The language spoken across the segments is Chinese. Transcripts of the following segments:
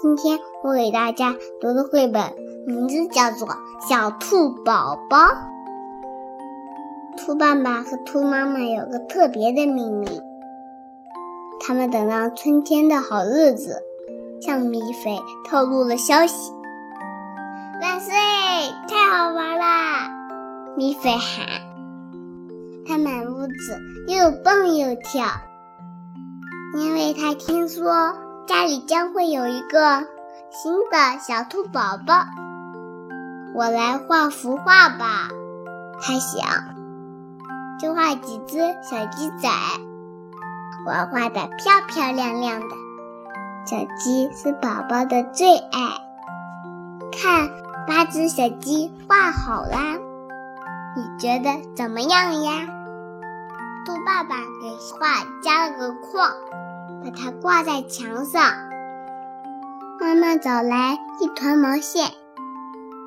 今天我给大家读的绘本名字叫做《小兔宝宝》。兔爸爸和兔妈妈有个特别的秘密，他们等到春天的好日子，向米菲透露了消息。万岁！太好玩啦！米菲喊，他满屋子又蹦又跳，因为他听说。家里将会有一个新的小兔宝宝，我来画幅画吧。他想，就画几只小鸡仔，我画的漂漂亮亮的。小鸡是宝宝的最爱。看，八只小鸡画好啦，你觉得怎么样呀？兔爸爸给画加了个框。把它挂在墙上。妈妈找来一团毛线，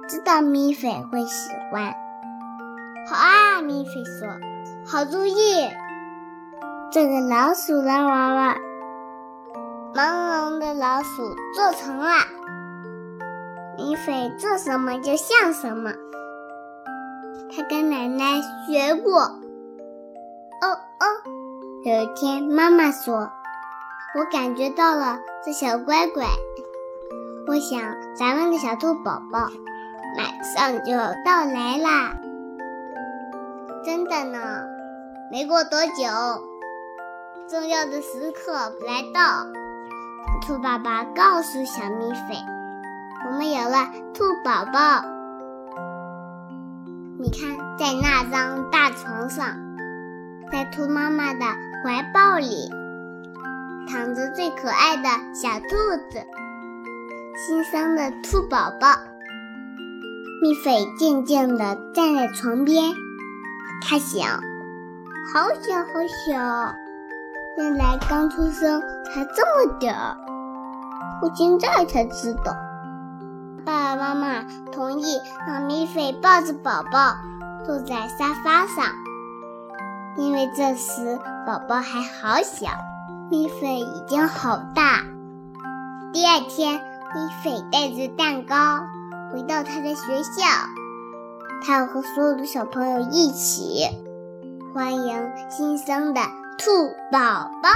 知道米菲会喜欢。好啊，米菲说：“好主意。”这个老鼠的娃娃，毛茸茸的老鼠做成了。米菲做什么就像什么，他跟奶奶学过。哦哦，有一天妈妈说。我感觉到了这小乖乖，我想咱们的小兔宝宝马上就要到来啦！真的呢，没过多久，重要的时刻来到，兔爸爸告诉小蜜菲：“我们有了兔宝宝。”你看，在那张大床上，在兔妈妈的怀抱里。躺着最可爱的小兔子，新生的兔宝宝。蜜菲静静地站在床边，他想：好小好小，原来刚出生才这么点儿。我现在才知道。爸爸妈妈同意让蜜菲抱着宝宝坐在沙发上，因为这时宝宝还好小。米菲已经好大。第二天，米菲带着蛋糕回到他的学校，他要和所有的小朋友一起欢迎新生的兔宝宝。